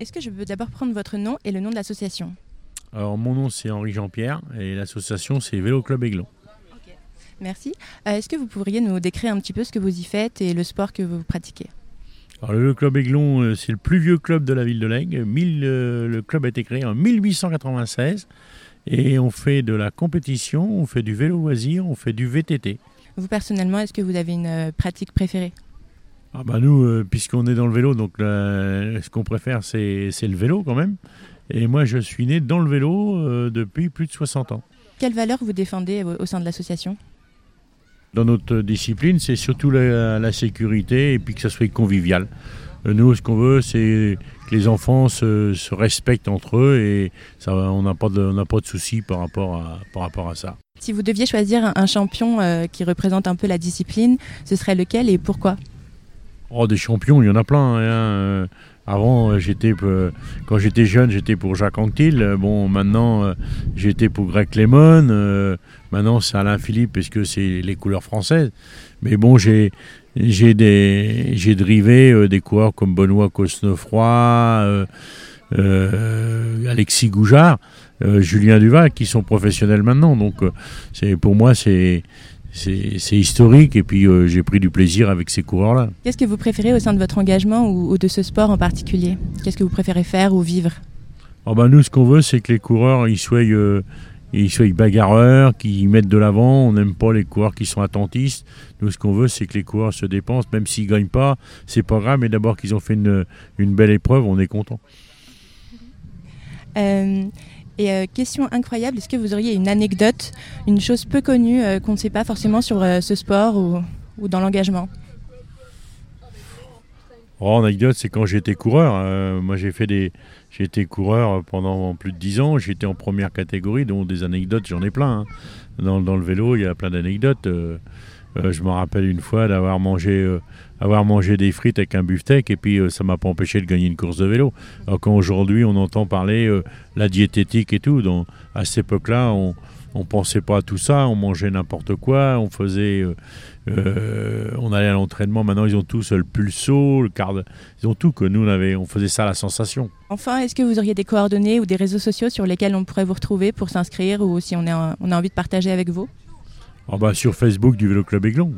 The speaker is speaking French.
Est-ce que je peux d'abord prendre votre nom et le nom de l'association Alors mon nom c'est Henri Jean-Pierre et l'association c'est Vélo Club Aiglon. Merci. Euh, Est-ce que vous pourriez nous décrire un petit peu ce que vous y faites et le sport que vous pratiquez Alors le Vélo Club Aiglon euh, c'est le plus vieux club de la ville de l'Aigle. 1000, euh, le club a été créé en 1896 et on fait de la compétition, on fait du vélo loisir, on fait du VTT. Vous personnellement, est-ce que vous avez une pratique préférée Ah bah nous, euh, puisqu'on est dans le vélo, donc là, ce qu'on préfère c'est c'est le vélo quand même. Et moi je suis né dans le vélo euh, depuis plus de 60 ans. Quelles valeurs vous défendez au, sein de l'association? Dans notre discipline, c'est surtout la, la sécurité et puis que ça soit convivial. Euh, Nous, ce qu'on veut, c'est que les enfants se, se respectent entre eux et ça, on n'a pas de, on pas de soucis par rapport à, par rapport à ça. Si vous deviez choisir un, champion euh, qui représente un peu la discipline, ce serait lequel et pourquoi? Oh, des champions, il y en a plein. hein. Euh, Avant, euh, j'étais, quand j'étais jeune, j'étais pour Jacques Anquetil. Euh, Bon, maintenant, j'étais pour Greg Lemon. Maintenant, c'est Alain Philippe parce que c'est les couleurs françaises. Mais bon, j'ai, j'ai des, j'ai drivé des coureurs comme Benoît Cosnefroy, Alexis Goujard, Julien Duval, qui sont professionnels maintenant. Donc, c'est pour moi, c'est, c'est, historique. Et puis, euh, j'ai pris du plaisir avec ces coureurs-là. Qu'est-ce que vous préférez au sein de votre engagement ou, ou de ce sport en particulier? Qu'est-ce que vous préférez faire ou vivre? Ah bah nous, ce qu'on veut, c'est que les coureurs, ils soient, euh, ils soient bagarreurs, qu'ils mettent de l'avant. On n'aime pas les coureurs qui sont attentistes. Nous, ce qu'on veut, c'est que les coureurs se dépensent, même s'ils gagnent pas, c'est pas grave. Mais d'abord qu'ils ont fait une, une belle épreuve, on est content. Euh, Et euh, question incroyable, est-ce que vous auriez une anecdote, une chose peu connue euh, qu'on ne sait pas forcément sur euh, ce sport ou, dans l'engagement? Oh, anecdote, c'est quand j'étais coureur. Euh, moi, j'ai fait des, j'ai été coureur pendant plus de 10 ans. J'étais en première catégorie, donc des anecdotes, j'en ai plein. hein. Dans le vélo, il y a plein d'anecdotes. Euh, je me rappelle une fois d'avoir mangé, euh, avoir mangé des frites avec un beefsteak et puis euh, ça m'a pas empêché de gagner une course de vélo. Alors quand aujourd'hui on entend parler euh, la diététique et tout, donc à cette époque-là, on on pensait pas à tout ça, on mangeait n'importe quoi, on faisait, on allait à l'entraînement. Maintenant ils ont tous le pulso, le de- ils ont tout que nous on avait, on faisait ça à la sensation. Enfin, est-ce que vous auriez des coordonnées ou des réseaux sociaux sur lesquels on pourrait vous retrouver pour s'inscrire ou si on a envie de partager avec vous? Ah bah sur Facebook du Vélo Club Aiglon.